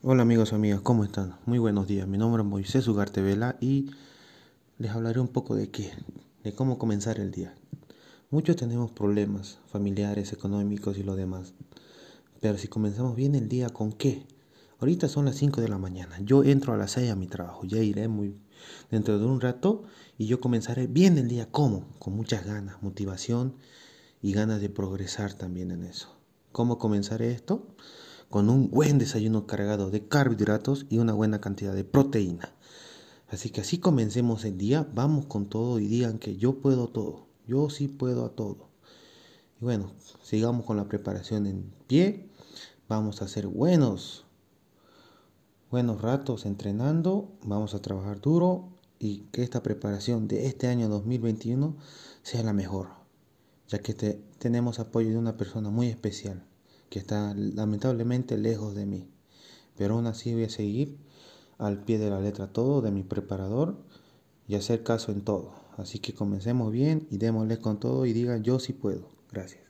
Hola amigos amigas, ¿cómo están? Muy buenos días. Mi nombre es Moisés Ugarte Vela y les hablaré un poco de qué, de cómo comenzar el día. Muchos tenemos problemas familiares, económicos y lo demás. Pero si comenzamos bien el día, ¿con qué? Ahorita son las 5 de la mañana. Yo entro a las 6 a mi trabajo. Ya iré muy dentro de un rato y yo comenzaré bien el día. ¿Cómo? Con muchas ganas, motivación y ganas de progresar también en eso. ¿Cómo comenzaré esto? Con un buen desayuno cargado de carbohidratos y una buena cantidad de proteína. Así que así comencemos el día, vamos con todo y digan que yo puedo todo, yo sí puedo a todo. Y bueno, sigamos con la preparación en pie, vamos a hacer buenos, buenos ratos entrenando, vamos a trabajar duro y que esta preparación de este año 2021 sea la mejor, ya que tenemos apoyo de una persona muy especial que está lamentablemente lejos de mí. Pero aún así voy a seguir al pie de la letra todo de mi preparador y hacer caso en todo. Así que comencemos bien y démosle con todo y digan yo sí puedo. Gracias.